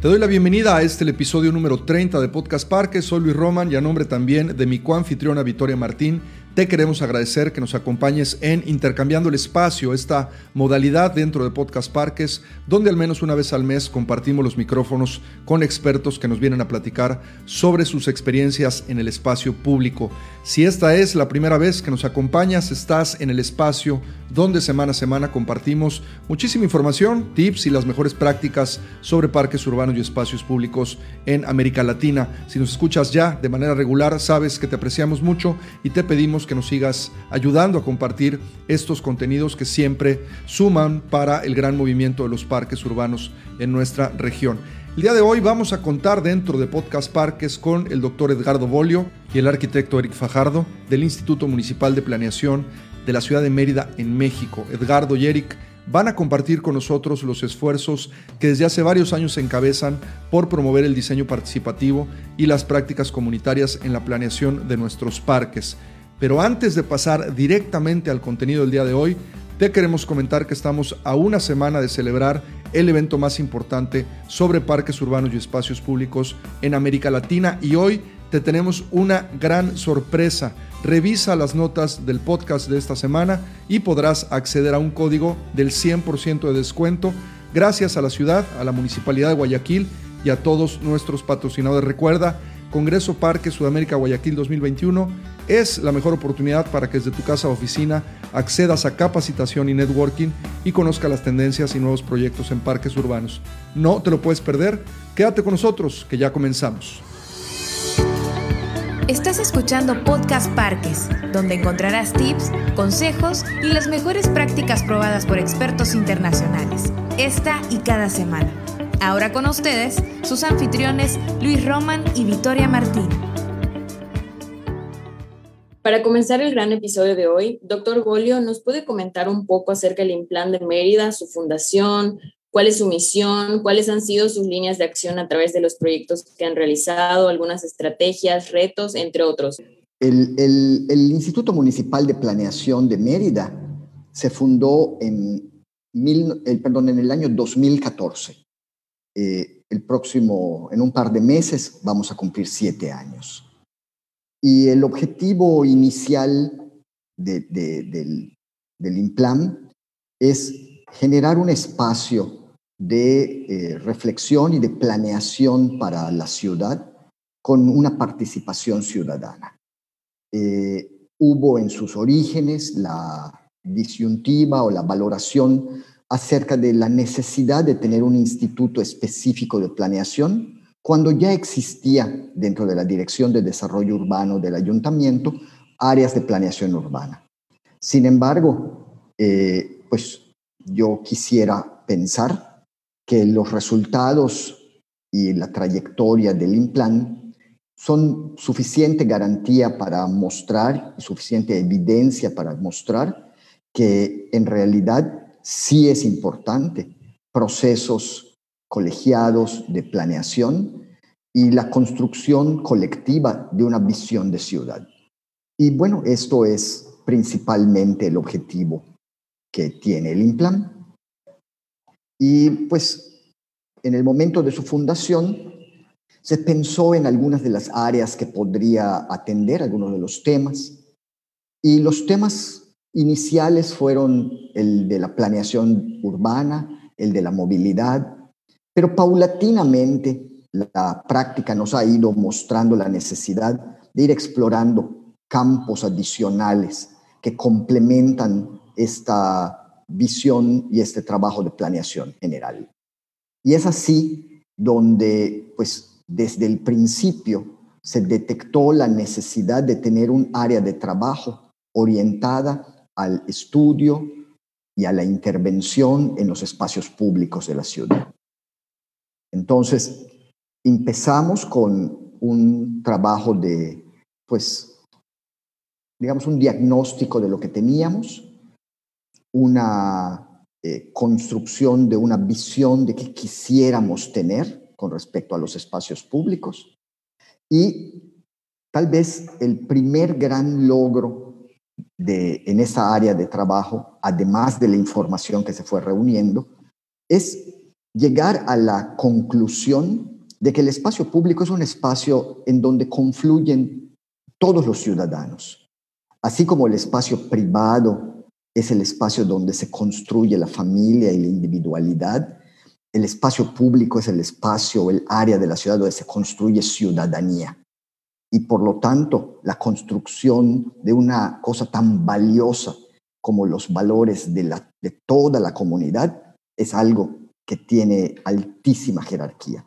Te doy la bienvenida a este el episodio número 30 de Podcast Parque. Soy Luis Roman y a nombre también de mi coanfitriona Victoria Martín te queremos agradecer que nos acompañes en Intercambiando el Espacio, esta modalidad dentro de Podcast Parques, donde al menos una vez al mes compartimos los micrófonos con expertos que nos vienen a platicar sobre sus experiencias en el espacio público. Si esta es la primera vez que nos acompañas, estás en el espacio donde semana a semana compartimos muchísima información, tips y las mejores prácticas sobre parques urbanos y espacios públicos en América Latina. Si nos escuchas ya de manera regular, sabes que te apreciamos mucho y te pedimos que nos sigas ayudando a compartir estos contenidos que siempre suman para el gran movimiento de los parques urbanos en nuestra región. El día de hoy vamos a contar dentro de Podcast Parques con el doctor Edgardo Bolio y el arquitecto Eric Fajardo del Instituto Municipal de Planeación de la ciudad de Mérida en México. Edgardo y Eric van a compartir con nosotros los esfuerzos que desde hace varios años se encabezan por promover el diseño participativo y las prácticas comunitarias en la planeación de nuestros parques. Pero antes de pasar directamente al contenido del día de hoy, te queremos comentar que estamos a una semana de celebrar el evento más importante sobre parques urbanos y espacios públicos en América Latina y hoy te tenemos una gran sorpresa. Revisa las notas del podcast de esta semana y podrás acceder a un código del 100% de descuento gracias a la ciudad, a la Municipalidad de Guayaquil y a todos nuestros patrocinadores. Recuerda, Congreso Parque Sudamérica Guayaquil 2021 es la mejor oportunidad para que desde tu casa o oficina accedas a capacitación y networking y conozca las tendencias y nuevos proyectos en parques urbanos. No te lo puedes perder, quédate con nosotros que ya comenzamos. Estás escuchando Podcast Parques, donde encontrarás tips, consejos y las mejores prácticas probadas por expertos internacionales, esta y cada semana. Ahora con ustedes, sus anfitriones Luis Roman y Victoria Martín. Para comenzar el gran episodio de hoy, doctor Golio, ¿nos puede comentar un poco acerca del Implan de Mérida, su fundación, cuál es su misión, cuáles han sido sus líneas de acción a través de los proyectos que han realizado, algunas estrategias, retos, entre otros? El, el Instituto Municipal de Planeación de Mérida se fundó en, mil, el, perdón, en el año 2014. Eh, el próximo, en un par de meses, vamos a cumplir siete años. Y el objetivo inicial del, del es generar un espacio de eh, reflexión y de planeación para la ciudad con una participación ciudadana. Eh, hubo en sus orígenes la disyuntiva o la valoración acerca de la necesidad de tener un instituto específico de planeación cuando ya existía dentro de la Dirección de Desarrollo Urbano del Ayuntamiento áreas de planeación urbana. Sin embargo, eh, pues yo quisiera pensar que los resultados y la trayectoria del INPLAN son suficiente garantía para mostrar, suficiente evidencia para mostrar que en realidad sí es importante procesos colegiados de planeación y la construcción colectiva de una visión de ciudad. Y bueno, esto es principalmente el objetivo que tiene el IMPLAN. Y pues en el momento de su fundación se pensó en algunas de las áreas que podría atender, algunos de los temas. Y los temas iniciales fueron el de la planeación urbana, el de la movilidad, pero paulatinamente la práctica nos ha ido mostrando la necesidad de ir explorando campos adicionales que complementan esta visión y este trabajo de planeación general. Y es así donde, pues, desde el principio se detectó la necesidad de tener un área de trabajo orientada al estudio y a la intervención en los espacios públicos de la ciudad. Entonces, empezamos con un trabajo de, pues, digamos, un diagnóstico de lo que teníamos, una eh, construcción de una visión de qué quisiéramos tener con respecto a los espacios públicos y tal vez el primer gran logro en esa área de trabajo, además de la información que se fue reuniendo, es llegar a la conclusión de que el espacio público es un espacio en donde confluyen todos los ciudadanos, así como el espacio privado es el espacio donde se construye la familia y la individualidad, el espacio público es el espacio, el área de la ciudad donde se construye ciudadanía. Y por lo tanto, la construcción de una cosa tan valiosa como los valores de, la, de toda la comunidad es algo que tiene altísima jerarquía.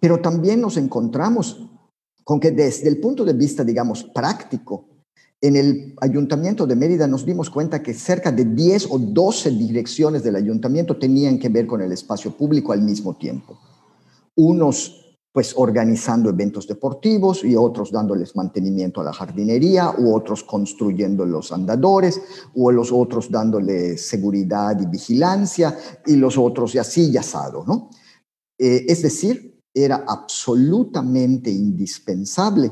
Pero también nos encontramos con que desde el punto de vista, digamos, práctico, en el ayuntamiento de Mérida nos dimos cuenta que cerca de 10 o 12 direcciones del ayuntamiento tenían que ver con el espacio público al mismo tiempo. Unos pues organizando eventos deportivos y otros dándoles mantenimiento a la jardinería, u otros construyendo los andadores, o los otros dándole seguridad y vigilancia, y los otros y así y asado, ¿no? Eh, es decir, era absolutamente indispensable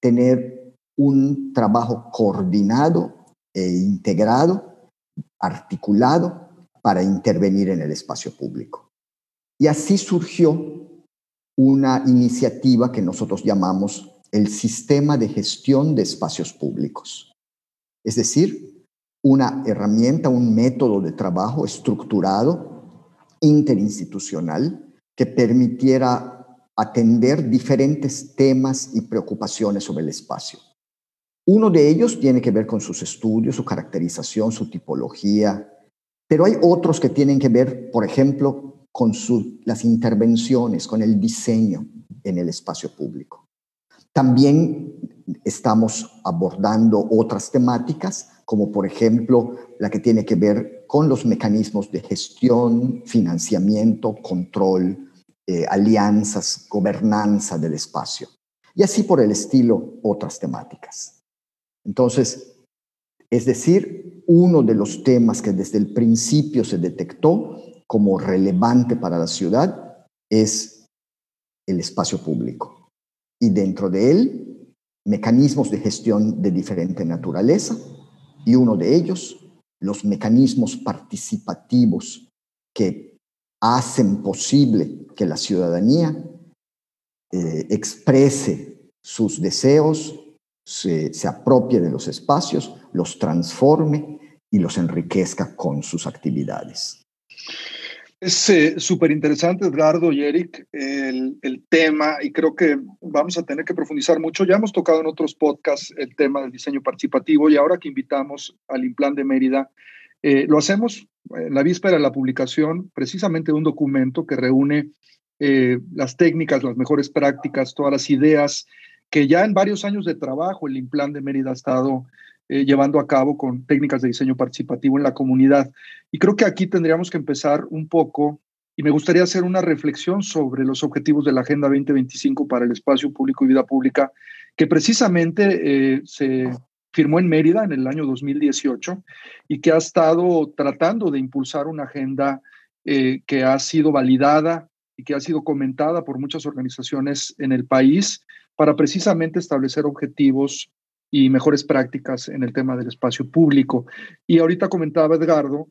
tener un trabajo coordinado e integrado, articulado, para intervenir en el espacio público. Y así surgió una iniciativa que nosotros llamamos el Sistema de Gestión de Espacios Públicos. Es decir, una herramienta, un método de trabajo estructurado, interinstitucional, que permitiera atender diferentes temas y preocupaciones sobre el espacio. Uno de ellos tiene que ver con sus estudios, su caracterización, su tipología, pero hay otros que tienen que ver, por ejemplo, con las intervenciones, con el diseño en el espacio público. También estamos abordando otras temáticas, como por ejemplo la que tiene que ver con los mecanismos de gestión, financiamiento, control, eh, alianzas, gobernanza del espacio. Y así por el estilo otras temáticas. Entonces, es decir, uno de los temas que desde el principio se detectó como relevante para la ciudad es el espacio público. Y dentro de él, mecanismos de gestión de diferente naturaleza y uno de ellos, los mecanismos participativos que hacen posible que la ciudadanía eh, exprese sus deseos, se, se apropie de los espacios, los transforme y los enriquezca con sus actividades. Es eh, súper interesante, Edgardo y Eric, el, tema, y creo que vamos a tener que profundizar mucho. Ya hemos tocado en otros podcasts el tema del diseño participativo y ahora que invitamos al Implan de Mérida, eh, lo hacemos en la víspera de la publicación precisamente de un documento que reúne eh, las técnicas, las mejores prácticas, todas las ideas que ya en varios años de trabajo el Implan de Mérida ha estado eh, llevando a cabo con técnicas de diseño participativo en la comunidad. Y creo que aquí tendríamos que empezar un poco, y me gustaría hacer una reflexión sobre los objetivos de la Agenda 2025 para el espacio público y vida pública, que precisamente eh, se firmó en Mérida en el año 2018 y que ha estado tratando de impulsar una agenda eh, que ha sido validada y que ha sido comentada por muchas organizaciones en el país para precisamente establecer objetivos y mejores prácticas en el tema del espacio público. Y ahorita comentaba Edgardo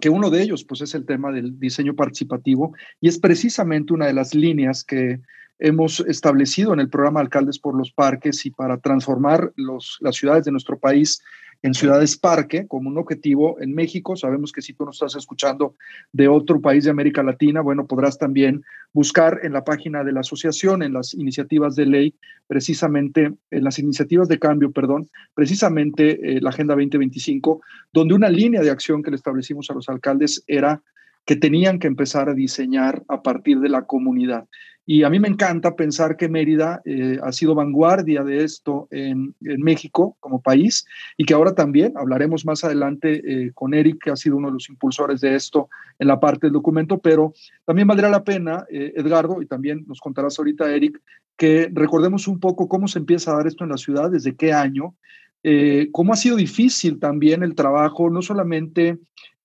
que uno de ellos pues es el tema del diseño participativo y es precisamente una de las líneas que hemos establecido en el programa Alcaldes por los Parques y para transformar los, las ciudades de nuestro país en ciudades parque como un objetivo en México. Sabemos que si tú nos estás escuchando de otro país de América Latina, bueno, podrás también buscar en la página de la asociación, en las iniciativas de ley, precisamente, en las iniciativas de cambio, perdón, precisamente eh, la Agenda 2025, donde una línea de acción que le establecimos a los alcaldes era que tenían que empezar a diseñar a partir de la comunidad. Y a mí me encanta pensar que Mérida eh, ha sido vanguardia de esto en, México como país y que ahora también hablaremos más adelante eh, con Eric, que ha sido uno de los impulsores de esto en la parte del documento, pero también valdrá la pena, eh, Edgardo, y también nos contarás ahorita, Eric, que recordemos un poco cómo se empieza a dar esto en la ciudad, desde qué año, cómo ha sido difícil también el trabajo, no solamente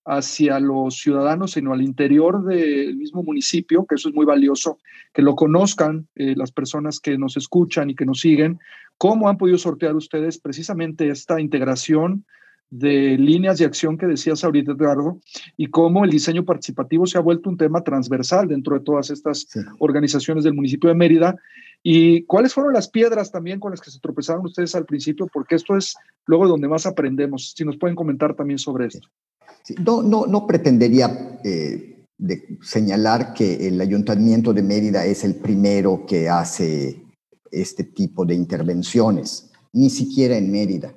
hacia los ciudadanos, sino al interior del mismo municipio, que eso es muy valioso, que lo conozcan eh, las personas que nos escuchan y que nos siguen, cómo han podido sortear ustedes precisamente esta integración de líneas de acción que decías ahorita, Edgardo, y cómo el diseño participativo se ha vuelto un tema transversal dentro de todas estas organizaciones del municipio de Mérida. ¿Y cuáles fueron las piedras también con las que se tropezaron ustedes al principio? Porque esto es luego donde más aprendemos. Si nos pueden comentar también sobre esto. no, no, no pretendería eh, señalar que el ayuntamiento de Mérida es el primero que hace este tipo de intervenciones, ni siquiera en Mérida.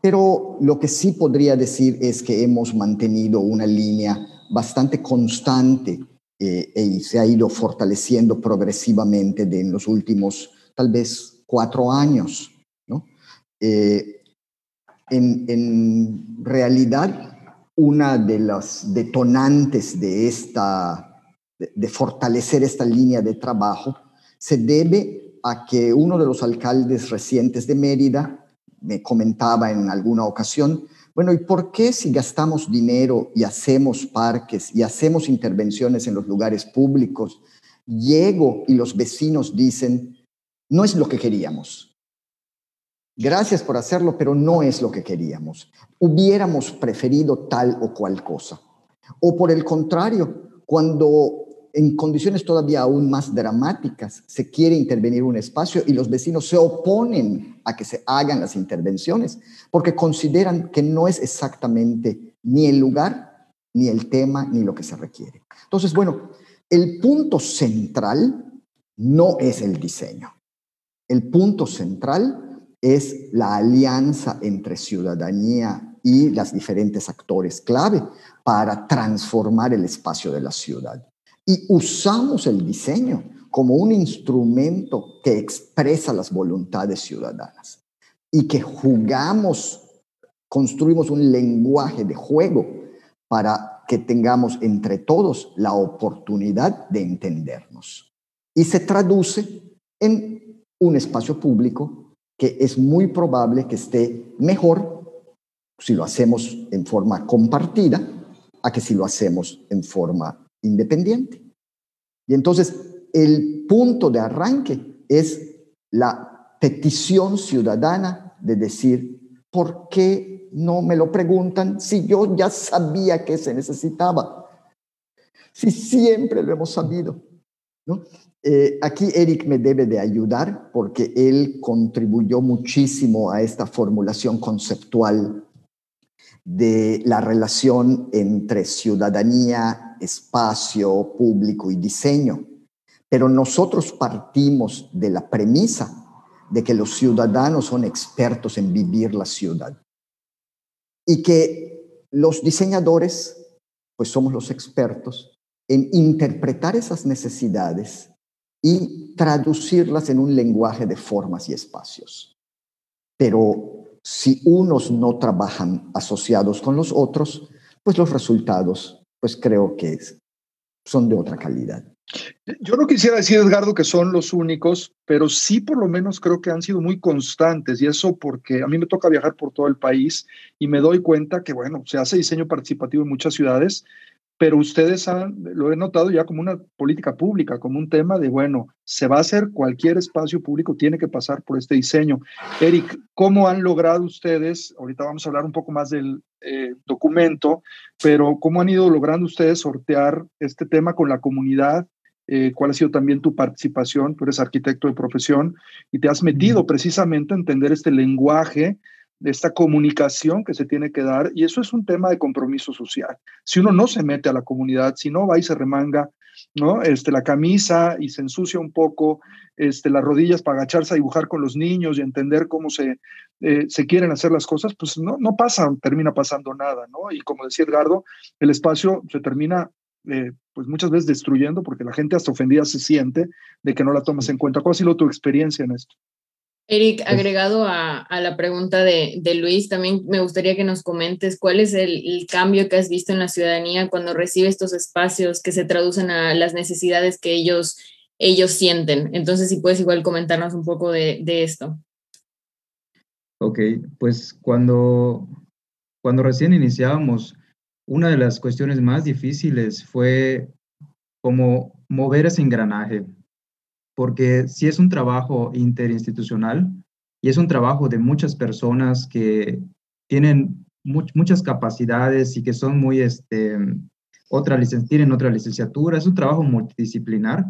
Pero lo que sí podría decir es que hemos mantenido una línea bastante constante eh, y se ha ido fortaleciendo progresivamente en los últimos tal vez cuatro años. Eh, en, realidad, una de las detonantes de, esta, de fortalecer esta línea de trabajo se debe a que uno de los alcaldes recientes de Mérida, me comentaba en alguna ocasión, bueno, ¿y por qué si gastamos dinero y hacemos parques y hacemos intervenciones en los lugares públicos, llego y los vecinos dicen, no es lo que queríamos? Gracias por hacerlo, pero no es lo que queríamos. Hubiéramos preferido tal o cual cosa. O por el contrario, cuando en condiciones todavía aún más dramáticas, se quiere intervenir un espacio y los vecinos se oponen a que se hagan las intervenciones porque consideran que no es exactamente ni el lugar, ni el tema, ni lo que se requiere. Entonces, bueno, el punto central no es el diseño. El punto central es la alianza entre ciudadanía y las diferentes actores clave para transformar el espacio de la ciudad y usamos el diseño como un instrumento que expresa las voluntades ciudadanas y que jugamos, construimos un lenguaje de juego para que tengamos entre todos la oportunidad de entendernos. Y se traduce en un espacio público que es muy probable que esté mejor si lo hacemos en forma compartida a que si lo hacemos en forma independiente. Y entonces el punto de arranque es la petición ciudadana de decir, ¿por qué no me lo preguntan si yo ya sabía que se necesitaba? Si siempre lo hemos sabido. ¿no? Eh, aquí Eric me debe de ayudar porque él contribuyó muchísimo a esta formulación conceptual de la relación entre ciudadanía, espacio público y diseño. Pero nosotros partimos de la premisa de que los ciudadanos son expertos en vivir la ciudad y que los diseñadores, pues somos los expertos en interpretar esas necesidades y traducirlas en un lenguaje de formas y espacios. Pero si unos no trabajan asociados con los otros, pues los resultados, pues creo que son de otra calidad. Yo no quisiera decir, Edgardo, que son los únicos, pero sí por lo menos creo que han sido muy constantes y eso porque a mí me toca viajar por todo el país y me doy cuenta que, bueno, se hace diseño participativo en muchas ciudades, pero ustedes han, lo he notado ya como una política pública, como un tema de, bueno, se va a hacer cualquier espacio público, tiene que pasar por este diseño. Eric, ¿cómo han logrado ustedes, ahorita vamos a hablar un poco más del eh, documento, pero cómo han ido logrando ustedes sortear este tema con la comunidad? Eh, ¿Cuál ha sido también tu participación? Tú eres arquitecto de profesión y te has metido precisamente a entender este lenguaje de esta comunicación que se tiene que dar, y eso es un tema de compromiso social. Si uno no se mete a la comunidad, si no va y se remanga, ¿no? Este, la camisa y se ensucia un poco, este, las rodillas para agacharse a dibujar con los niños y entender cómo se, eh, se quieren hacer las cosas, pues no, no pasa, termina pasando nada, ¿no? Y como decía Edgardo, el espacio se termina eh, pues muchas veces destruyendo porque la gente hasta ofendida se siente de que no la tomas en cuenta. ¿Cuál ha sido tu experiencia en esto? Eric, agregado a, la pregunta de, Luis, también me gustaría que nos comentes cuál es el, cambio que has visto en la ciudadanía cuando recibe estos espacios que se traducen a las necesidades que ellos, ellos sienten. Entonces, si puedes igual comentarnos un poco de, esto. Ok, pues cuando, cuando recién iniciábamos, una de las cuestiones más difíciles fue como mover ese engranaje, porque si es un trabajo interinstitucional y es un trabajo de muchas personas que tienen muchas capacidades y que son muy, este, otra tienen otra licenciatura, es un trabajo multidisciplinar,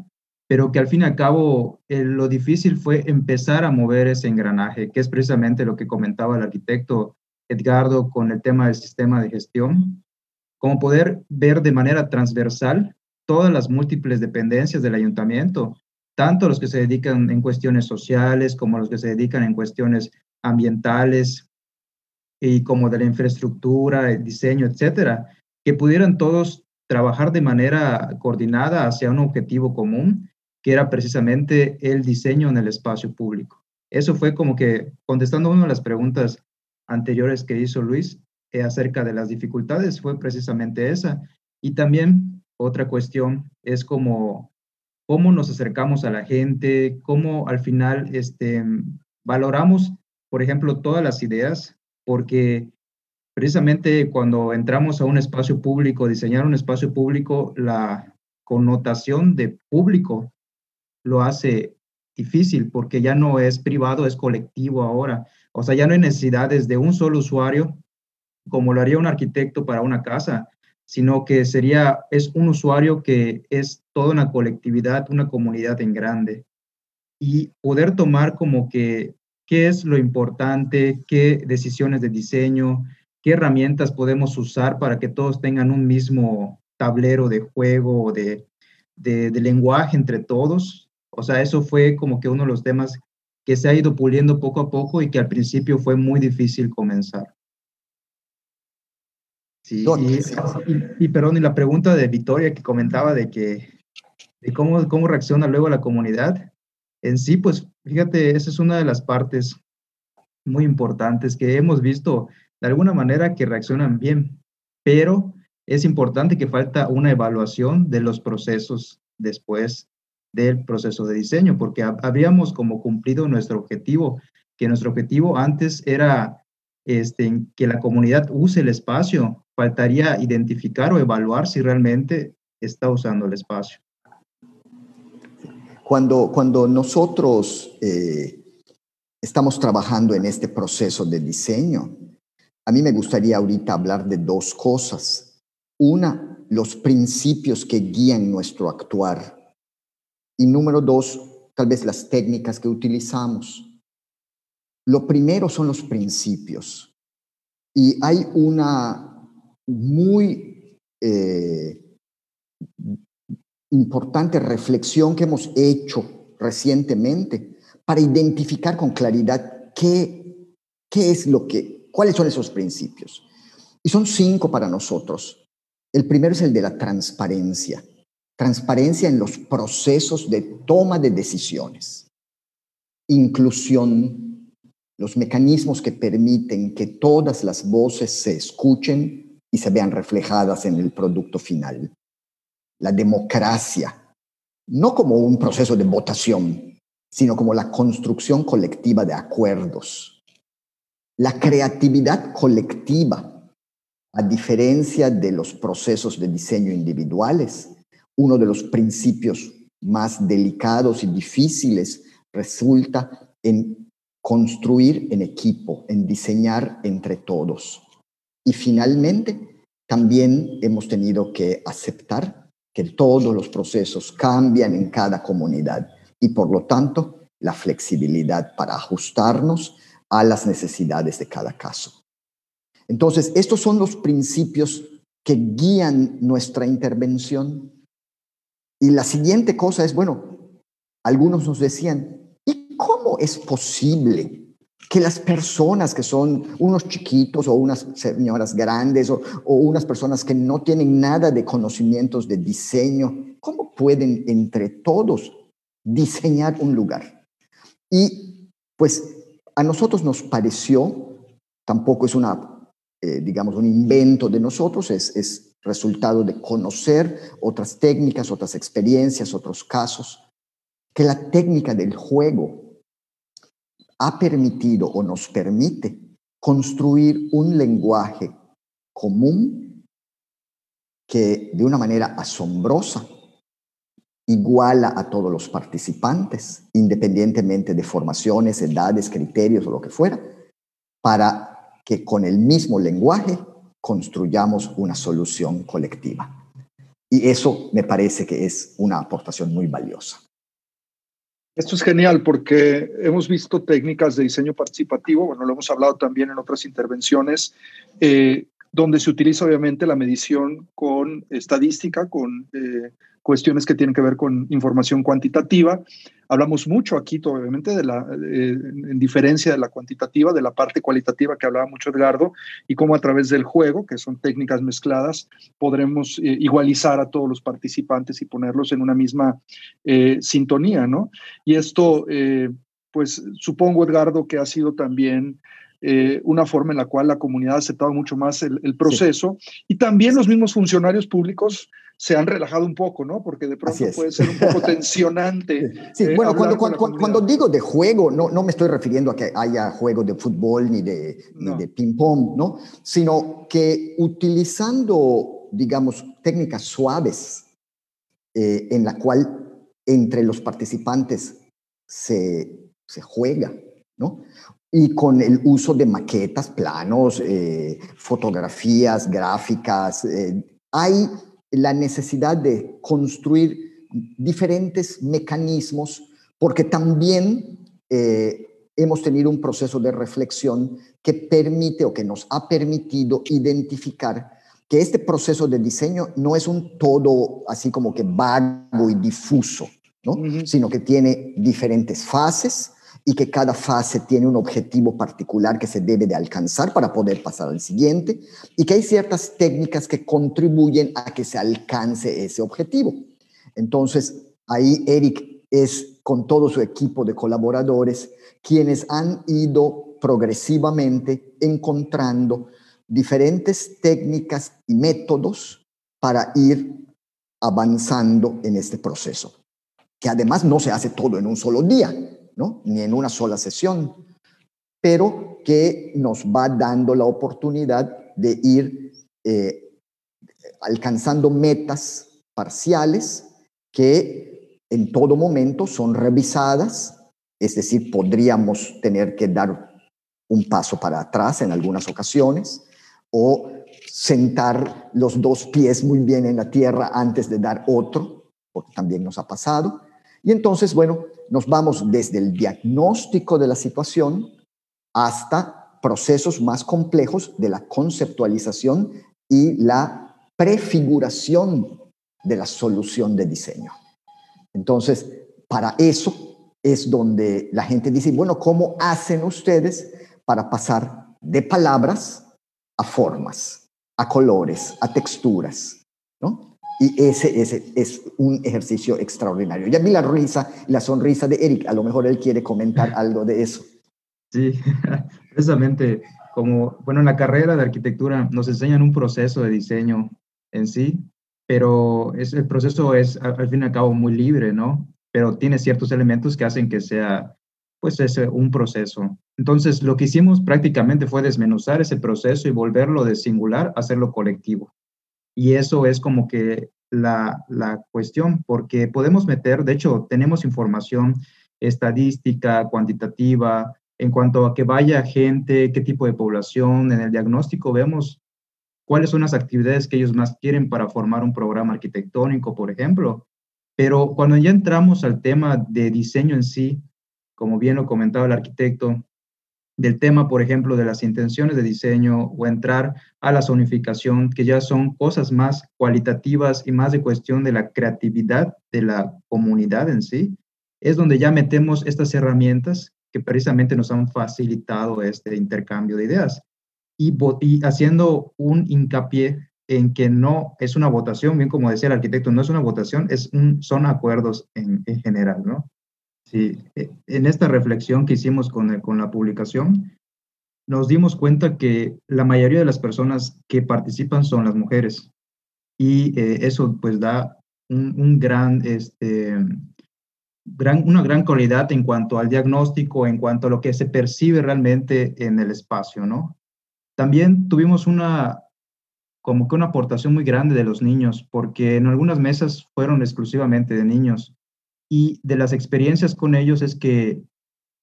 pero que al fin y al cabo lo difícil fue empezar a mover ese engranaje, que es precisamente lo que comentaba el arquitecto Edgardo con el tema del sistema de gestión, como poder ver de manera transversal todas las múltiples dependencias del ayuntamiento, tanto los que se dedican en cuestiones sociales como los que se dedican en cuestiones ambientales y como de la infraestructura, el diseño, etcétera, que pudieran todos trabajar de manera coordinada hacia un objetivo común que era precisamente el diseño en el espacio público. Eso fue como que contestando una de las preguntas anteriores que hizo Luis eh, acerca de las dificultades, fue precisamente esa. Y también otra cuestión es como cómo nos acercamos a la gente, cómo al final este, valoramos, por ejemplo, todas las ideas, porque precisamente cuando entramos a un espacio público, diseñar un espacio público, la connotación de público lo hace difícil porque ya no es privado, es colectivo ahora. O sea, ya no hay necesidades de un solo usuario como lo haría un arquitecto para una casa, sino que sería, es un usuario que es toda una colectividad, una comunidad en grande. Y poder tomar como que qué es lo importante, qué decisiones de diseño, qué herramientas podemos usar para que todos tengan un mismo tablero de juego, de, de, de lenguaje entre todos, o sea, eso fue como que uno de los temas que se ha ido puliendo poco a poco y que al principio fue muy difícil comenzar. Sí, y, y, perdón, y la pregunta de Victoria que comentaba de que de cómo, cómo reacciona luego la comunidad. En sí, pues fíjate, esa es una de las partes muy importantes que hemos visto de alguna manera que reaccionan bien, pero es importante que falta una evaluación de los procesos después del proceso de diseño, porque habríamos como cumplido nuestro objetivo, que nuestro objetivo antes era este, que la comunidad use el espacio, faltaría identificar o evaluar si realmente está usando el espacio. Cuando, cuando nosotros eh, estamos trabajando en este proceso de diseño, a mí me gustaría ahorita hablar de dos cosas. Una, los principios que guían nuestro actuar y número dos, tal vez las técnicas que utilizamos. Lo primero son los principios. Y hay una muy eh, importante reflexión que hemos hecho recientemente para identificar con claridad qué, qué es lo que, cuáles son esos principios. Y son cinco para nosotros. El primero es el de la transparencia transparencia en los procesos de toma de decisiones, inclusión, los mecanismos que permiten que todas las voces se escuchen y se vean reflejadas en el producto final. La democracia, no como un proceso de votación, sino como la construcción colectiva de acuerdos. La creatividad colectiva, a diferencia de los procesos de diseño individuales, uno de los principios más delicados y difíciles resulta en construir en equipo, en diseñar entre todos. Y finalmente, también hemos tenido que aceptar que todos los procesos cambian en cada comunidad y por lo tanto la flexibilidad para ajustarnos a las necesidades de cada caso. Entonces, estos son los principios que guían nuestra intervención y la siguiente cosa es, bueno, algunos nos decían, ¿y cómo es posible que las personas que son unos chiquitos o unas señoras grandes o, unas personas que no tienen nada de conocimientos de diseño, ¿cómo pueden entre todos diseñar un lugar? Y pues a nosotros nos pareció, tampoco es una, eh, digamos, un invento de nosotros, es, es resultado de conocer otras técnicas, otras experiencias, otros casos, que la técnica del juego ha permitido o nos permite construir un lenguaje común que de una manera asombrosa iguala a todos los participantes, independientemente de formaciones, edades, criterios o lo que fuera, para que con el mismo lenguaje construyamos una solución colectiva. Y eso me parece que es una aportación muy valiosa. Esto es genial porque hemos visto técnicas de diseño participativo, bueno, lo hemos hablado también en otras intervenciones, eh, donde se utiliza obviamente la medición con estadística, con eh, cuestiones que tienen que ver con información cuantitativa. Hablamos mucho aquí, obviamente, de la, en diferencia de la cuantitativa, de la parte cualitativa que hablaba mucho Edgardo, y cómo a través del juego, que son técnicas mezcladas, podremos eh, igualizar a todos los participantes y ponerlos en una misma eh, sintonía, ¿no? Y esto, eh, pues supongo, Edgardo, que ha sido también una forma en la cual la comunidad ha aceptado mucho más el, proceso y también los mismos funcionarios públicos se han relajado un poco, ¿no? Porque de pronto puede ser un poco tensionante. Sí, eh, bueno, cuando, cuando, digo de juego, no, no me estoy refiriendo a que haya juego de fútbol ni de, de ping-pong, ¿no? Sino que utilizando, digamos, técnicas suaves eh, en la cual entre los participantes se, se juega, ¿no? Y con el uso de maquetas, planos, eh, fotografías, gráficas. hay la necesidad de construir diferentes mecanismos, porque también eh, hemos tenido un proceso de reflexión que permite o que nos ha permitido identificar que este proceso de diseño no es un todo así como que vago y difuso, ¿no? sino que tiene diferentes fases, y que cada fase tiene un objetivo particular que se debe de alcanzar para poder pasar al siguiente y que hay ciertas técnicas que contribuyen a que se alcance ese objetivo. Entonces, ahí Eric es con todo su equipo de colaboradores quienes han ido progresivamente encontrando diferentes técnicas y métodos para ir avanzando en este proceso, que además no se hace todo en un solo día, ni en una sola sesión, pero que nos va dando la oportunidad de ir eh, alcanzando metas parciales que en todo momento son revisadas, es decir, podríamos tener que dar un paso para atrás en algunas ocasiones o sentar los dos pies muy bien en la tierra antes de dar otro, porque también nos ha pasado. Y entonces, bueno, nos vamos desde el diagnóstico de la situación hasta procesos más complejos de la conceptualización y la prefiguración de la solución de diseño. Entonces, para eso es donde la gente dice, bueno, ¿cómo hacen ustedes para pasar de palabras a formas, a colores, a texturas? ¿no? Y ese, ese, es un ejercicio extraordinario. Ya vi la risa, la sonrisa de Eric. A lo mejor él quiere comentar algo de eso. Sí, precisamente como, bueno, en la carrera de arquitectura nos enseñan un proceso de diseño en sí, pero es, el proceso es al, fin y al cabo muy libre, ¿no? Pero tiene ciertos elementos que hacen que sea, pues, ese, un proceso. Entonces, lo que hicimos prácticamente fue desmenuzar ese proceso y volverlo de singular a hacerlo colectivo. Y eso es como que la, la cuestión, porque podemos meter, de hecho, tenemos información estadística, cuantitativa, en cuanto a que vaya gente, qué tipo de población, en el diagnóstico vemos cuáles son las actividades que ellos más quieren para formar un programa arquitectónico, por ejemplo. Pero cuando ya entramos al tema de diseño en sí, como bien lo comentaba el arquitecto, del tema, por ejemplo, de las intenciones de diseño o entrar a la zonificación, que ya son cosas más cualitativas y más de cuestión de la creatividad de la comunidad en sí, es donde ya metemos estas herramientas que precisamente nos han facilitado este intercambio de ideas y, haciendo un hincapié en que no es una votación, bien como decía el arquitecto, no es una votación, es un, son acuerdos en, en general, ¿no? Sí, e, en esta reflexión que hicimos con, con la publicación, nos dimos cuenta que la mayoría de las personas que participan son las mujeres y eh, eso pues da un, gran, este, gran, una gran calidad en cuanto al diagnóstico, en cuanto a lo que se percibe realmente en el espacio, ¿no? También tuvimos una, como que una aportación muy grande de los niños, porque en algunas mesas fueron exclusivamente de niños y de las experiencias con ellos es que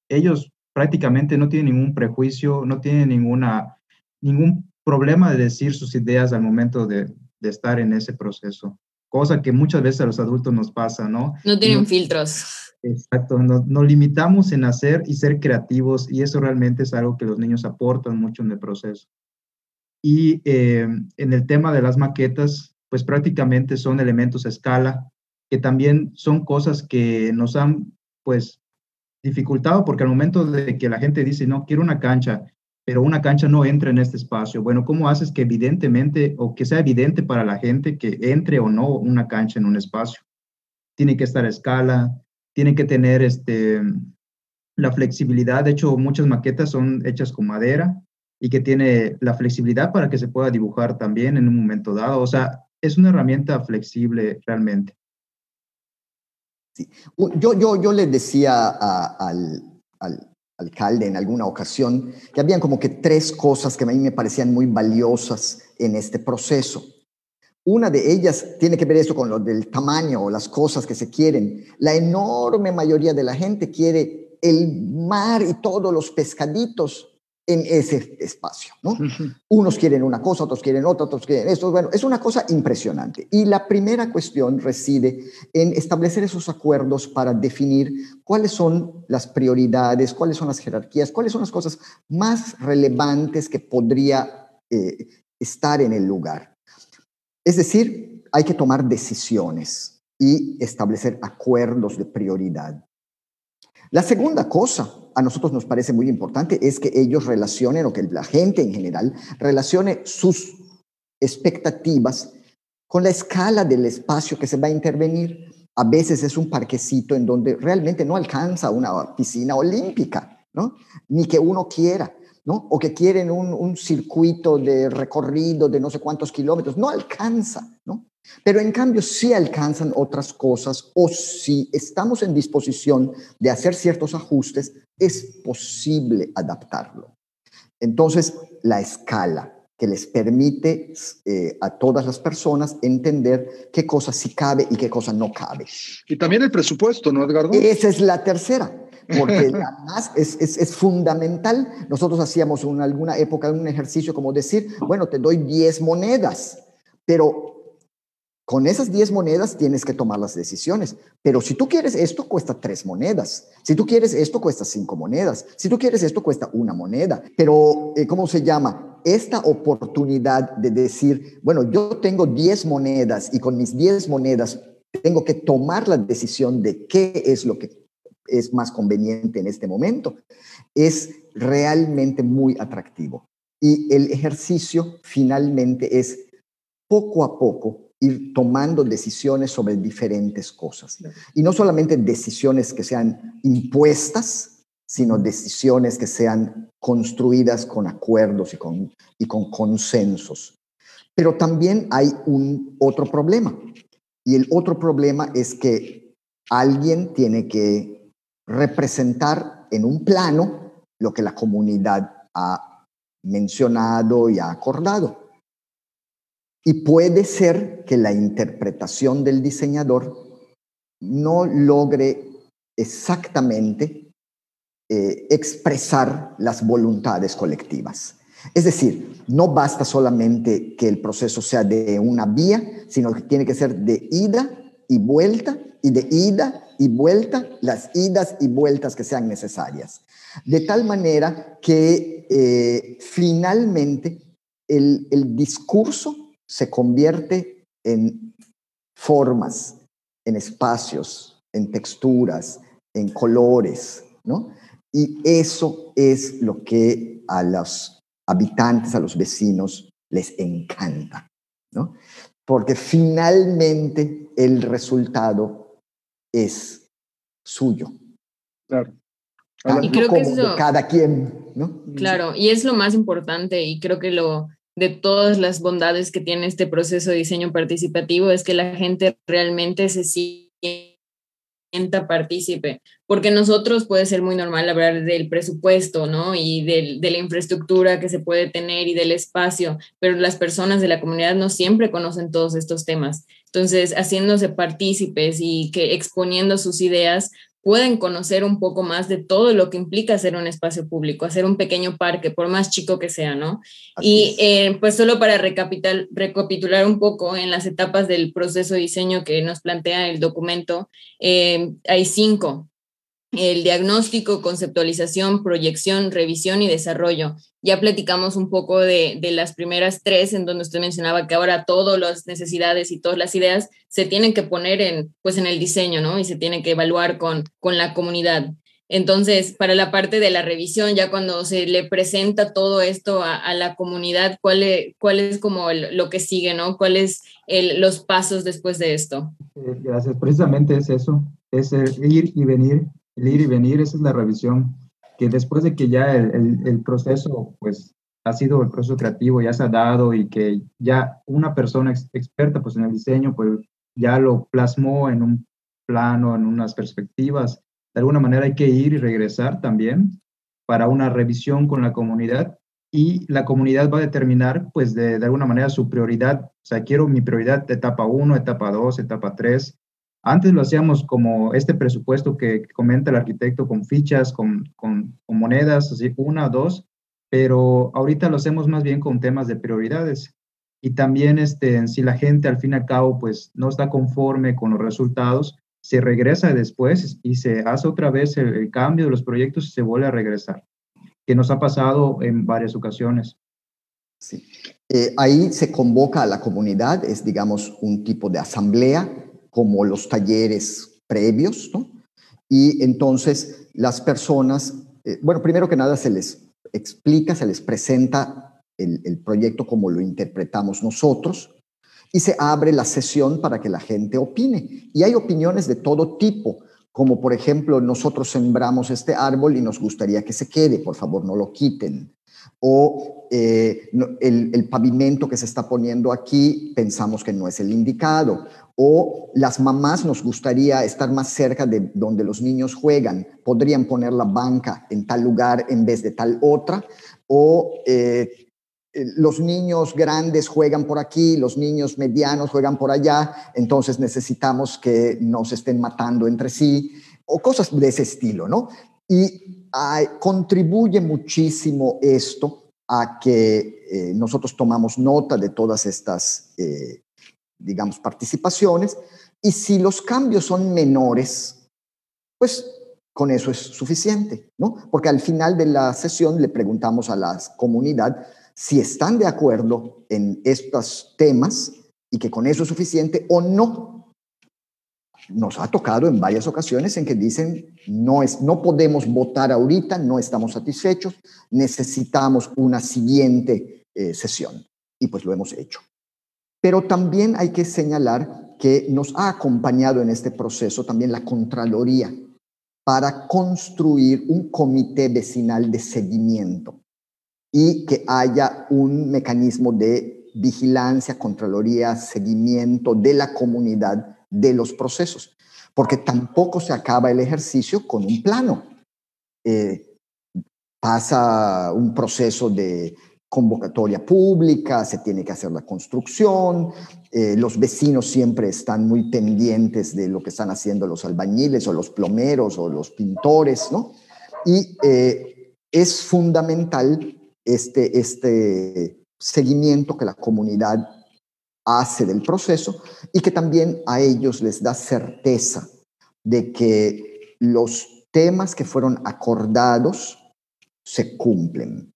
ellos prácticamente no tienen ningún prejuicio, no tienen ninguna ningún problema de decir sus ideas al momento de, de estar en ese proceso, cosa que muchas veces a los adultos nos pasa, ¿no? No tienen filtros. Exacto, nos, nos, limitamos en hacer y ser creativos y eso realmente es algo que los niños aportan mucho en el proceso. Y eh, en el tema de las maquetas, pues prácticamente son elementos a escala, que también son cosas que nos han pues dificultado porque al momento de que la gente dice, no, quiero una cancha, pero una cancha no entra en este espacio. Bueno, ¿cómo haces que evidentemente o que sea evidente para la gente que entre o no una cancha en un espacio? Tiene que estar a escala, tiene que tener este, la flexibilidad. De hecho, muchas maquetas son hechas con madera y que tiene la flexibilidad para que se pueda dibujar también en un momento dado. O sea, es una herramienta flexible realmente. Yo, yo, yo le decía al, al, alcalde en alguna ocasión que habían como que tres cosas que a mí me parecían muy valiosas en este proceso. Una de ellas tiene que ver eso con lo del tamaño o las cosas que se quieren. La enorme mayoría de la gente quiere el mar y todos los pescaditos en ese espacio, ¿no? Unos quieren una cosa, otros quieren otra, otros quieren esto. Bueno, es una cosa impresionante. Y la primera cuestión reside en establecer esos acuerdos para definir cuáles son las prioridades, cuáles son las jerarquías, cuáles son las cosas más relevantes que podría eh, estar en el lugar. Es decir, hay que tomar decisiones y establecer acuerdos de prioridad. La segunda cosa a nosotros nos parece muy importante es que ellos relacionen, o que la gente en general, relacione sus expectativas con la escala del espacio que se va a intervenir. A veces es un parquecito en donde realmente no alcanza una piscina olímpica, ¿no? Ni que uno quiera. ¿no? O que quieren un, circuito de recorrido de no sé cuántos kilómetros, no alcanza, ¿no? Pero en cambio sí alcanzan otras cosas o si estamos en disposición de hacer ciertos ajustes, es posible adaptarlo. Entonces, la escala que les permite eh, a todas las personas entender qué cosa sí cabe y qué cosa no cabe. Y también el presupuesto, ¿no, Edgardo? Esa es la tercera, porque además es, es, es, fundamental. Nosotros hacíamos en alguna época un ejercicio como decir, bueno, te doy 10 monedas, pero con esas 10 monedas tienes que tomar las decisiones. Pero si tú quieres esto, cuesta 3 monedas. Si tú quieres esto, cuesta 5 monedas. Si tú quieres esto, cuesta una moneda. Pero, eh, ¿cómo se llama? Esta oportunidad de decir, bueno, yo tengo 10 monedas y con mis 10 monedas tengo que tomar la decisión de qué es lo que es más conveniente en este momento, es realmente muy atractivo. Y el ejercicio finalmente es poco a poco ir tomando decisiones sobre diferentes cosas. Y no solamente decisiones que sean impuestas, sino decisiones que sean construidas con acuerdos y con, y con consensos. Pero también hay un otro problema. Y el otro problema es que alguien tiene que representar en un plano lo que la comunidad ha mencionado y ha acordado. Y puede ser que la interpretación del diseñador no logre exactamente eh, expresar las voluntades colectivas. Es decir, no basta solamente que el proceso sea de una vía, sino que tiene que ser de ida y vuelta y de ida y vuelta, las idas y vueltas que sean necesarias. De tal manera que eh, finalmente el, el discurso se convierte en formas, en espacios, en texturas, en colores, ¿no? Y eso es lo que a los habitantes, a los vecinos, les encanta, ¿no? Porque finalmente el resultado es suyo. Claro. Y creo que eso, cada quien, ¿no? Claro, y es lo más importante y creo que lo, de todas las bondades que tiene este proceso de diseño participativo es que la gente realmente se sienta partícipe, porque nosotros puede ser muy normal hablar del presupuesto, ¿no? Y del, de la infraestructura que se puede tener y del espacio, pero las personas de la comunidad no siempre conocen todos estos temas. Entonces, haciéndose partícipes y que exponiendo sus ideas, pueden conocer un poco más de todo lo que implica hacer un espacio público, hacer un pequeño parque, por más chico que sea, ¿no? y eh, pues solo para recapitular un poco en las etapas del proceso de diseño que nos plantea el documento, eh, hay cinco el diagnóstico, conceptualización, proyección, revisión y desarrollo. Ya platicamos un poco de, las primeras tres, en donde usted mencionaba que ahora todas las necesidades y todas las ideas se tienen que poner en, pues, en el diseño, ¿no? Y se tienen que evaluar con, con la comunidad. Entonces, para la parte de la revisión, ya cuando se le presenta todo esto a, la comunidad, ¿cuál es, cuál es como lo que sigue, ¿no? ¿Cuáles los pasos después de esto? Eh, gracias, precisamente es eso, es ir y venir el ir y venir, esa es la revisión, que después de que ya el, proceso, pues, ha sido el proceso creativo, ya se ha dado y que ya una persona experta, pues, en el diseño, pues, ya lo plasmó en un plano, en unas perspectivas. De alguna manera hay que ir y regresar también para una revisión con la comunidad y la comunidad va a determinar, pues, de, de alguna manera su prioridad. O sea, quiero mi prioridad de etapa 1, etapa 2, etapa 3, antes lo hacíamos como este presupuesto que comenta el arquitecto con fichas, con, con, monedas, así una o dos, pero ahorita lo hacemos más bien con temas de prioridades. Y también este, si la gente al fin y al cabo pues no está conforme con los resultados, se regresa después y se hace otra vez el, cambio de los proyectos y se vuelve a regresar, que nos ha pasado en varias ocasiones. Sí. Eh, ahí se convoca a la comunidad, es digamos un tipo de asamblea como los talleres previos, ¿no? Y entonces las personas, eh, bueno, primero que nada se les explica, se les presenta el, el proyecto como lo interpretamos nosotros y se abre la sesión para que la gente opine. Y hay opiniones de todo tipo, como por ejemplo, nosotros sembramos este árbol y nos gustaría que se quede, por favor no lo quiten o eh, el, pavimento que se está poniendo aquí pensamos que no es el indicado, o las mamás nos gustaría estar más cerca de donde los niños juegan, podrían poner la banca en tal lugar en vez de tal otra, o eh, eh, los niños grandes juegan por aquí, los niños medianos juegan por allá, entonces necesitamos que nos estén matando entre sí, o cosas de ese estilo, ¿no? Y contribuye muchísimo esto a que eh, nosotros tomamos nota de todas estas, eh, digamos, participaciones. Y si los cambios son menores, pues con eso es suficiente, ¿no? Porque al final de la sesión le preguntamos a la comunidad si están de acuerdo en estos temas y que con eso es suficiente o no nos ha tocado en varias ocasiones en que dicen, no, es, no podemos votar ahorita, no estamos satisfechos, necesitamos una siguiente eh, sesión. Y pues lo hemos hecho. Pero también hay que señalar que nos ha acompañado en este proceso también la Contraloría para construir un comité vecinal de seguimiento y que haya un mecanismo de vigilancia, Contraloría, seguimiento de la comunidad de los procesos, porque tampoco se acaba el ejercicio con un plano. Eh, pasa un proceso de convocatoria pública, se tiene que hacer la construcción, eh, los vecinos siempre están muy pendientes de lo que están haciendo los albañiles o los plomeros o los pintores, ¿no? Y eh, es fundamental este, este seguimiento que la comunidad hace del proceso y que también a ellos les da certeza de que los temas que fueron acordados se cumplen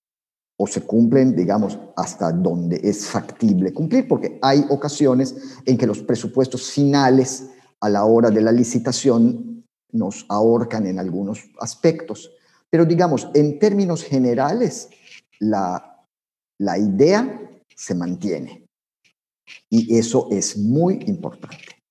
o se cumplen, digamos, hasta donde es factible cumplir, porque hay ocasiones en que los presupuestos finales a la hora de la licitación nos ahorcan en algunos aspectos. Pero digamos, en términos generales, la, la idea se mantiene. Y eso es muy importante.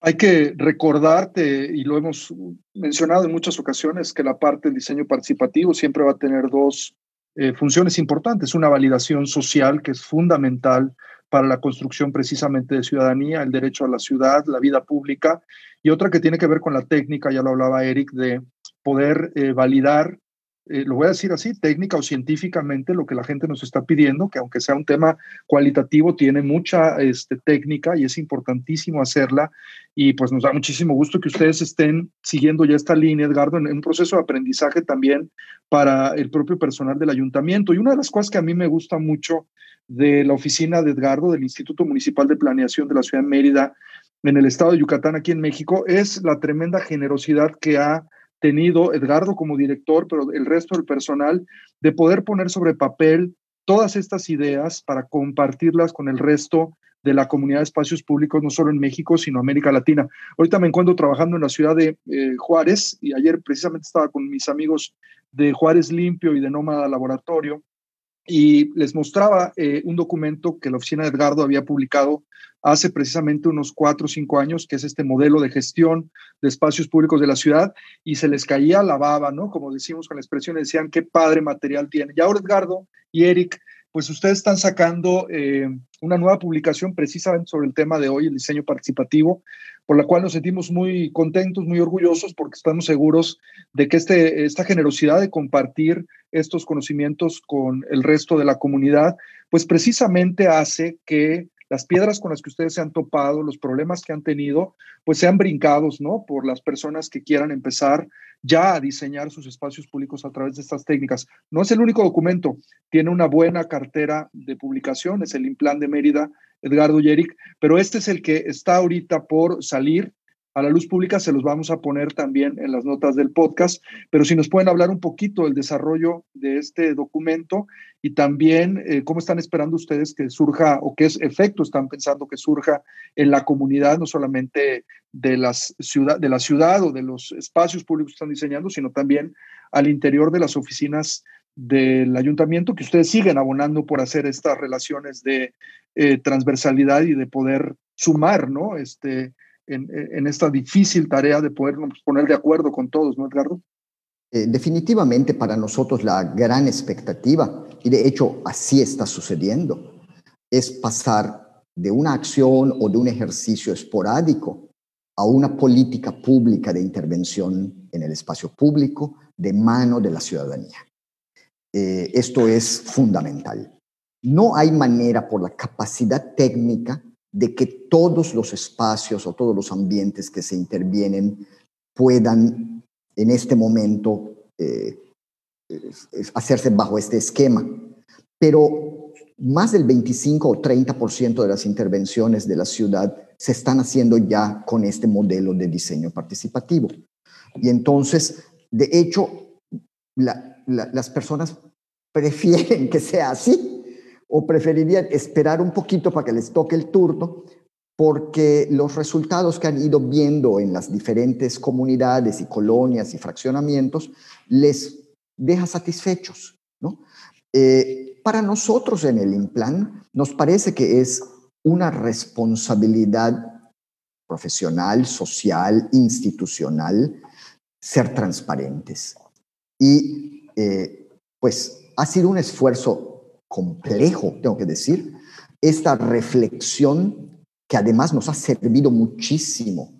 Hay que recordarte, y lo hemos mencionado en muchas ocasiones, que la parte del diseño participativo siempre va a tener dos eh, funciones importantes. Una validación social que es fundamental para la construcción precisamente de ciudadanía, el derecho a la ciudad, la vida pública, y otra que tiene que ver con la técnica, ya lo hablaba Eric, de poder eh, validar eh, lo voy a decir así, técnica o científicamente lo que la gente nos está pidiendo, que aunque sea un tema cualitativo, tiene mucha este, técnica y es importantísimo hacerla. Y pues nos da muchísimo gusto que ustedes estén siguiendo ya esta línea, Edgardo, en un proceso de aprendizaje también para el propio personal del ayuntamiento. Y una de las cosas que a mí me gusta mucho de la oficina de Edgardo, del Instituto Municipal de Planeación de la Ciudad de Mérida, en el estado de Yucatán, aquí en México, es la tremenda generosidad que ha tenido Edgardo como director, pero el resto del personal, de poder poner sobre papel todas estas ideas para compartirlas con el resto de la comunidad de espacios públicos, no solo en México, sino América Latina. Ahorita me encuentro trabajando en la ciudad de eh, Juárez y ayer precisamente estaba con mis amigos de Juárez Limpio y de Nómada Laboratorio y les mostraba eh, un documento que la oficina de Edgardo había publicado hace precisamente unos cuatro o cinco años, que es este modelo de gestión de espacios públicos de la ciudad, y se les caía la baba, ¿no? Como decimos con la expresión, decían, qué padre material tiene. Y ahora Edgardo y Eric, pues ustedes están sacando eh, una nueva publicación precisamente sobre el tema de hoy, el diseño participativo, por la cual nos sentimos muy contentos, muy orgullosos, porque estamos seguros de que este, esta generosidad de compartir estos conocimientos con el resto de la comunidad, pues precisamente hace que las piedras con las que ustedes se han topado, los problemas que han tenido, pues sean brincados, ¿no? Por las personas que quieran empezar ya a diseñar sus espacios públicos a través de estas técnicas. No es el único documento, tiene una buena cartera de publicación, es el Implan de Mérida, Edgardo Yerick, pero este es el que está ahorita por salir a la luz pública, se los vamos a poner también en las notas del podcast, pero si nos pueden hablar un poquito del desarrollo de este documento y también eh, cómo están esperando ustedes que surja o qué efecto están pensando que surja en la comunidad, no solamente de, las ciudad, de la ciudad o de los espacios públicos que están diseñando, sino también al interior de las oficinas del ayuntamiento, que ustedes siguen abonando por hacer estas relaciones de eh, transversalidad y de poder sumar, ¿no? Este, en, esta difícil tarea de podernos poner de acuerdo con todos, ¿no, Edgardo? Eh, definitivamente para nosotros la gran expectativa, y de hecho así está sucediendo, es pasar de una acción o de un ejercicio esporádico a una política pública de intervención en el espacio público de mano de la ciudadanía. Eh, esto es fundamental. No hay manera por la capacidad técnica de que todos los espacios o todos los ambientes que se intervienen puedan en este momento eh, hacerse bajo este esquema. Pero más del 25 o 30% de las intervenciones de la ciudad se están haciendo ya con este modelo de diseño participativo. Y entonces, de hecho, las personas prefieren que sea así o preferirían esperar un poquito para que les toque el turno, porque los resultados que han ido viendo en las diferentes comunidades y colonias y fraccionamientos les deja satisfechos. ¿no? Eh, para nosotros en el Implan nos parece que es una responsabilidad profesional, social, institucional, ser transparentes. Y eh, pues ha sido un esfuerzo complejo, tengo que decir, esta reflexión que además nos ha servido muchísimo,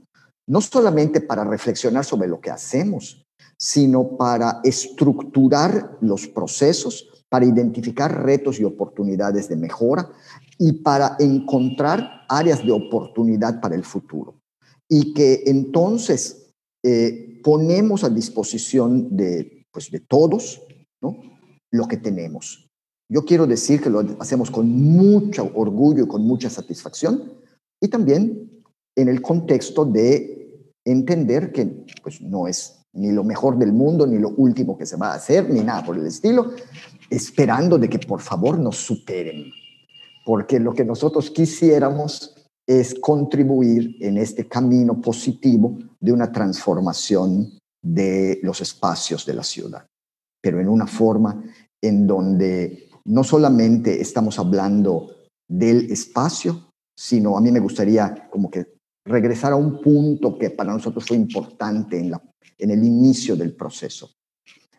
no solamente para reflexionar sobre lo que hacemos, sino para estructurar los procesos, para identificar retos y oportunidades de mejora y para encontrar áreas de oportunidad para el futuro. Y que entonces eh, ponemos a disposición de, pues, de todos ¿no? lo que tenemos. Yo quiero decir que lo hacemos con mucho orgullo y con mucha satisfacción y también en el contexto de entender que pues, no es ni lo mejor del mundo, ni lo último que se va a hacer, ni nada por el estilo, esperando de que por favor nos superen, porque lo que nosotros quisiéramos es contribuir en este camino positivo de una transformación de los espacios de la ciudad, pero en una forma en donde no solamente estamos hablando del espacio, sino a mí me gustaría como que regresar a un punto que para nosotros fue importante en, el inicio del proceso,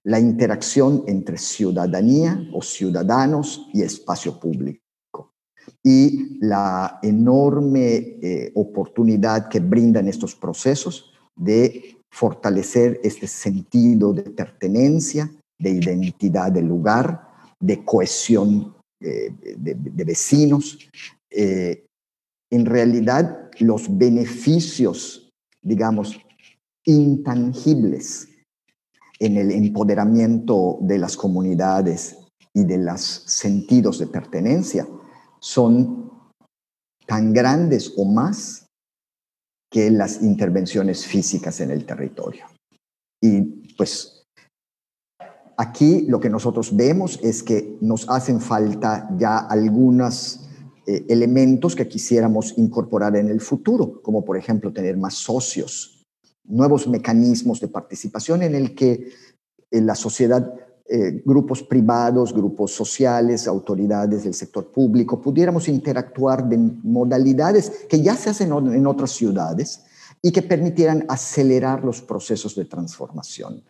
la interacción entre ciudadanía o ciudadanos y espacio público. Y la enorme eh, oportunidad que brindan estos procesos de fortalecer este sentido de pertenencia de identidad del lugar, de cohesión eh, de, vecinos. Eh, en realidad, los beneficios, digamos, intangibles en el empoderamiento de las comunidades y de los sentidos de pertenencia son tan grandes o más que las intervenciones físicas en el territorio. Y pues aquí lo que nosotros vemos es que nos hacen falta ya algunos eh, elementos que quisiéramos incorporar en el futuro, como por ejemplo tener más socios, nuevos mecanismos de participación en el que eh, la sociedad eh, grupos privados, grupos sociales, autoridades del sector público, pudiéramos interactuar de modalidades que ya se hacen en otras ciudades y que permitieran acelerar los procesos de transformación.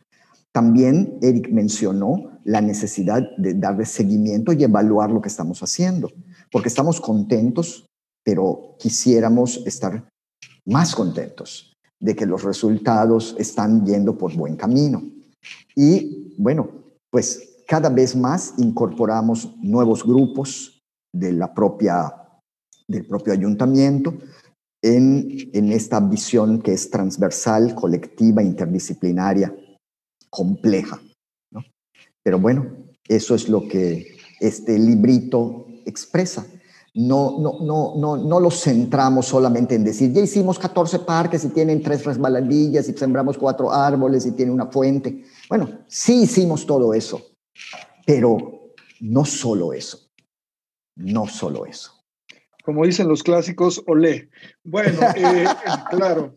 También Eric mencionó la necesidad de darle seguimiento y evaluar lo que estamos haciendo, porque estamos contentos, pero quisiéramos estar más contentos de que los resultados están yendo por buen camino. Y bueno, pues cada vez más incorporamos nuevos grupos de la propia, del propio ayuntamiento en, en esta visión que es transversal, colectiva, interdisciplinaria, compleja. Pero bueno, eso es lo que este librito expresa. No, no, no, no, no lo centramos solamente en decir, ya hicimos 14 parques y tienen tres resbaladillas y sembramos cuatro árboles y tiene una fuente. Bueno, sí hicimos todo eso, pero no solo eso, no solo eso. Como dicen los clásicos, olé. Bueno, eh, claro.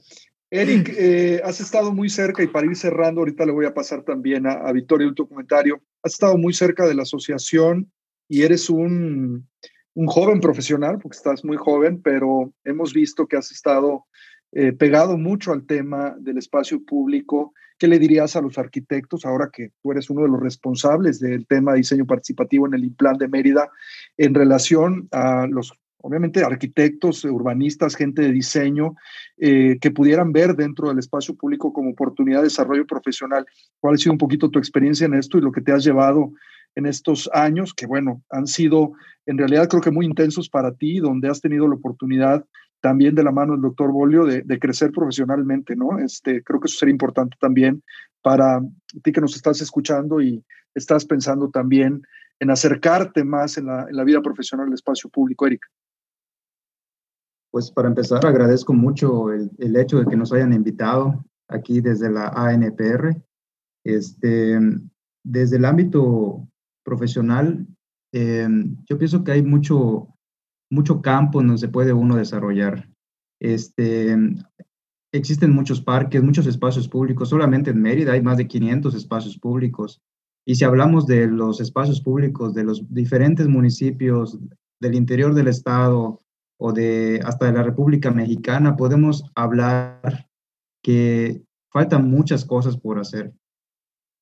Eric, eh, has estado muy cerca y para ir cerrando, ahorita le voy a pasar también a, a Victoria un documentario, has estado muy cerca de la asociación y eres un, un joven profesional, porque estás muy joven, pero hemos visto que has estado eh, pegado mucho al tema del espacio público. ¿Qué le dirías a los arquitectos ahora que tú eres uno de los responsables del tema de diseño participativo en el Implan de Mérida en relación a los, obviamente, arquitectos, urbanistas, gente de diseño eh, que pudieran ver dentro del espacio público como oportunidad de desarrollo profesional? ¿Cuál ha sido un poquito tu experiencia en esto y lo que te has llevado en estos años, que bueno, han sido en realidad creo que muy intensos para ti, donde has tenido la oportunidad también de la mano del doctor Bolio de, crecer profesionalmente, ¿no? Este, creo que eso sería importante también para ti que nos estás escuchando y estás pensando también en acercarte más en la, en la vida profesional del espacio público, Eric. Pues para empezar, agradezco mucho el, el, hecho de que nos hayan invitado aquí desde la ANPR. Este, desde el ámbito profesional, eh, yo pienso que hay mucho, mucho campo en donde se puede uno desarrollar. Este, existen muchos parques, muchos espacios públicos. Solamente en Mérida hay más de 500 espacios públicos. Y si hablamos de los espacios públicos de los diferentes municipios del interior del estado o de hasta de la República Mexicana, podemos hablar que faltan muchas cosas por hacer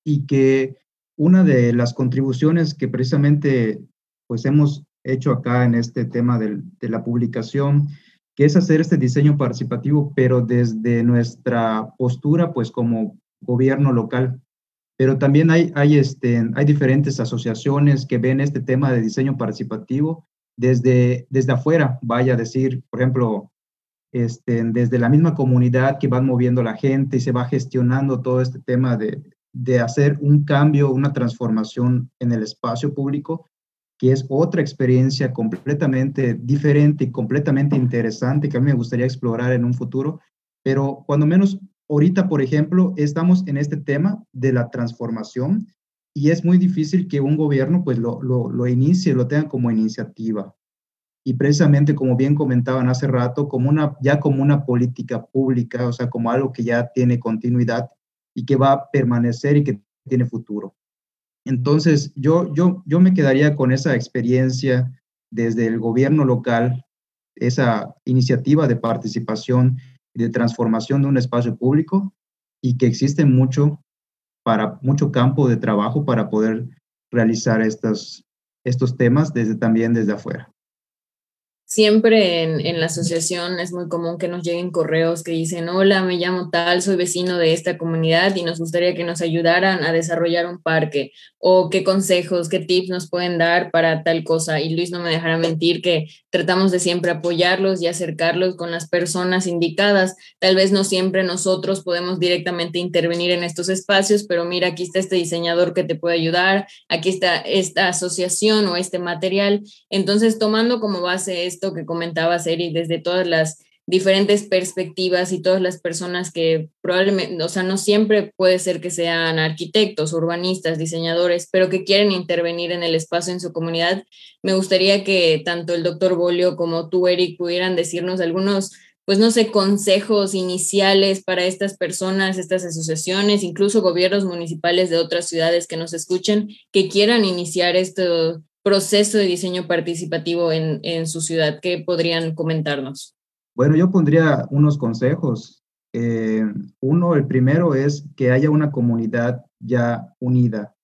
y que una de las contribuciones que precisamente pues hemos hecho acá en este tema de la publicación, que es hacer este diseño participativo, pero desde nuestra postura pues como gobierno local. Pero también hay, hay, este, hay diferentes asociaciones que ven este tema de diseño participativo desde, desde afuera, vaya a decir, por ejemplo, este, desde la misma comunidad que van moviendo la gente y se va gestionando todo este tema de, de hacer un cambio, una transformación en el espacio público, que es otra experiencia completamente diferente y completamente interesante que a mí me gustaría explorar en un futuro. Pero cuando menos ahorita, por ejemplo, estamos en este tema de la transformación y es muy difícil que un gobierno pues lo, lo, lo inicie, lo tenga como iniciativa. Y precisamente, como bien comentaban hace rato, como una, ya como una política pública, o sea, como algo que ya tiene continuidad y que va a permanecer y que tiene futuro. Entonces, yo, yo, yo me quedaría con esa experiencia desde el gobierno local, esa iniciativa de participación de transformación de un espacio público y que existe mucho para mucho campo de trabajo para poder realizar estos, estos temas desde también desde afuera. Siempre en, la asociación es muy común que nos lleguen correos que dicen, hola, me llamo tal, soy vecino de esta comunidad y nos gustaría que nos ayudaran a desarrollar un parque o qué consejos, qué tips nos pueden dar para tal cosa. Y Luis no me dejará mentir que tratamos de siempre apoyarlos y acercarlos con las personas indicadas. Tal vez no siempre nosotros podemos directamente intervenir en estos espacios, pero mira, aquí está este diseñador que te puede ayudar, aquí está esta asociación o este material. Entonces, tomando como base esto que comentaba Seri, desde todas las diferentes perspectivas y todas las personas que probablemente, o sea, no siempre puede ser que sean arquitectos, urbanistas, diseñadores, pero que quieren intervenir en el espacio en su comunidad. Me gustaría que tanto el doctor Bolio como tú, Eric, pudieran decirnos algunos, pues no sé, consejos iniciales para estas personas, estas asociaciones, incluso gobiernos municipales de otras ciudades que nos escuchen, que quieran iniciar este proceso de diseño participativo en, en su ciudad. ¿Qué podrían comentarnos? Bueno, yo pondría unos consejos. Eh, uno, el primero es que haya una comunidad ya unida.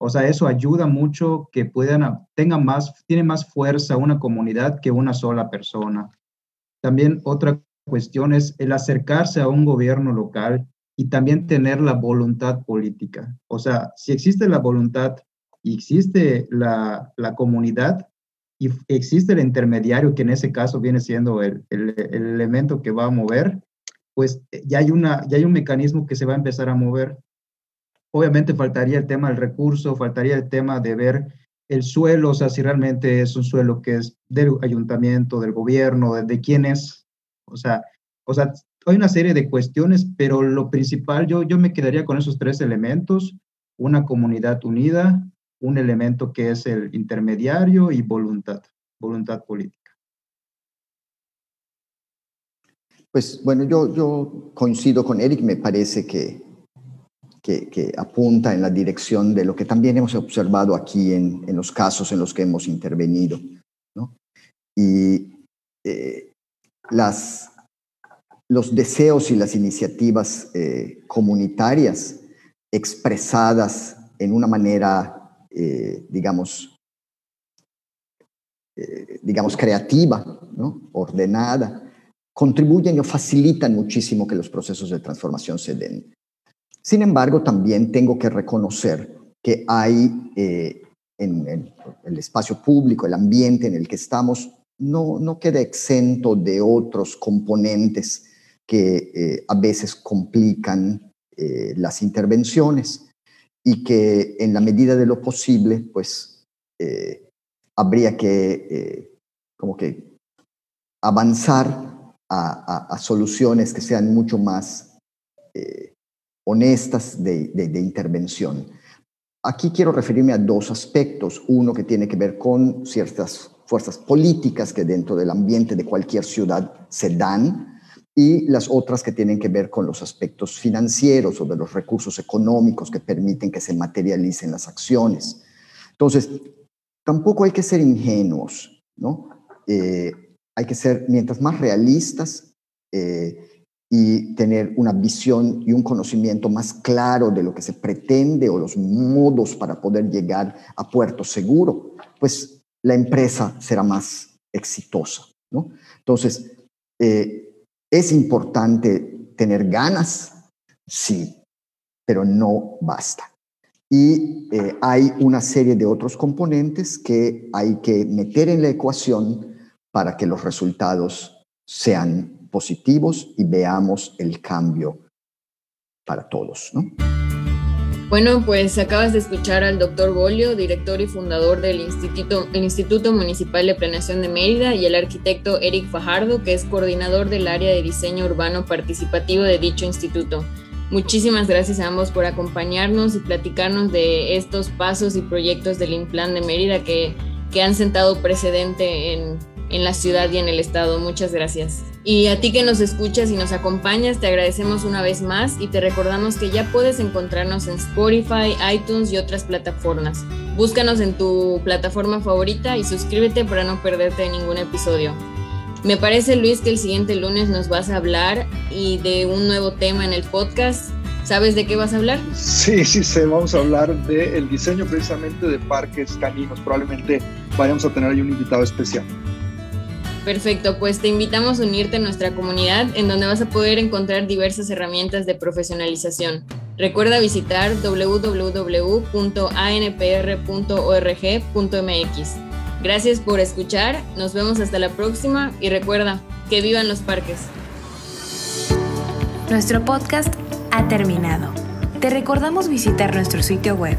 O sea, eso ayuda mucho que puedan, tengan más, tiene más fuerza una comunidad que una sola persona. También otra cuestión es el acercarse a un gobierno local y también tener la voluntad política. O sea, si existe la voluntad y existe la, la comunidad, y existe el intermediario, que en ese caso viene siendo el, el, elemento que va a mover, pues eh, ya hay, una, ya hay un mecanismo que se va a empezar a mover. Obviamente faltaría el tema del recurso, faltaría el tema de ver el suelo, o sea, si realmente es un suelo que es del ayuntamiento, del gobierno, de, de quién es. O sea, o sea, hay una serie de cuestiones, pero lo principal, yo, yo me quedaría con esos tres elementos, una comunidad unida, un elemento que es el intermediario y voluntad, voluntad política. Pues bueno, yo, yo coincido con Eric, me parece que, que, apunta en la dirección de lo que también hemos observado aquí en, en los casos en los que hemos intervenido. ¿no? Y eh, las, los deseos y las iniciativas eh, comunitarias expresadas en una manera eh, digamos, eh, digamos, creativa, ¿no? ordenada, contribuyen o facilitan muchísimo que los procesos de transformación se den. Sin embargo, también tengo que reconocer que hay eh, en, el espacio público, el ambiente en el que estamos, no, no queda exento de otros componentes que a veces complican las intervenciones y que en la medida de lo posible, pues eh, habría que eh, como que avanzar a, soluciones que sean mucho más eh, honestas de, de, intervención. Aquí quiero referirme a dos aspectos. Uno que tiene que ver con ciertas fuerzas políticas que dentro del ambiente de cualquier ciudad se dan, y las otras que tienen que ver con los aspectos financieros o de los recursos económicos que permiten que se materialicen las acciones. Entonces, tampoco hay que ser ingenuos, ¿no? Eh, hay que ser, mientras más realistas eh, y tener una visión y un conocimiento más claro de lo que se pretende o los modos para poder llegar a puerto seguro, pues la empresa será más exitosa, ¿no? Entonces, eh, ¿Es importante tener ganas? Sí, pero no basta. Y eh, hay una serie de otros componentes que hay que meter en la ecuación para que los resultados sean positivos y veamos el cambio para todos. ¿no? Bueno, pues acabas de escuchar al doctor Bolio, director y fundador del Instituto, el Instituto Municipal de Planeación de Mérida, y el arquitecto Eric Fajardo, que es coordinador del área de diseño urbano participativo de dicho instituto. Muchísimas gracias a ambos por acompañarnos y platicarnos de estos pasos y proyectos del Implan de Mérida que, que han sentado precedente en en la ciudad y en el estado. Muchas gracias. Y a ti que nos escuchas y nos acompañas, te agradecemos una vez más y te recordamos que ya puedes encontrarnos en Spotify, iTunes y otras plataformas. Búscanos en tu plataforma favorita y suscríbete para no perderte ningún episodio. Me parece, Luis, que el siguiente lunes nos vas a hablar y de un nuevo tema en el podcast. ¿Sabes de qué vas a hablar? Sí, sí sé. Vamos a hablar del diseño precisamente de parques caninos. Probablemente vayamos a tener ahí un invitado especial. Perfecto, pues te invitamos a unirte a nuestra comunidad en donde vas a poder encontrar diversas herramientas de profesionalización. Recuerda visitar www.anpr.org.mx. Gracias por escuchar, nos vemos hasta la próxima y recuerda, que vivan los parques. Nuestro podcast ha terminado. Te recordamos visitar nuestro sitio web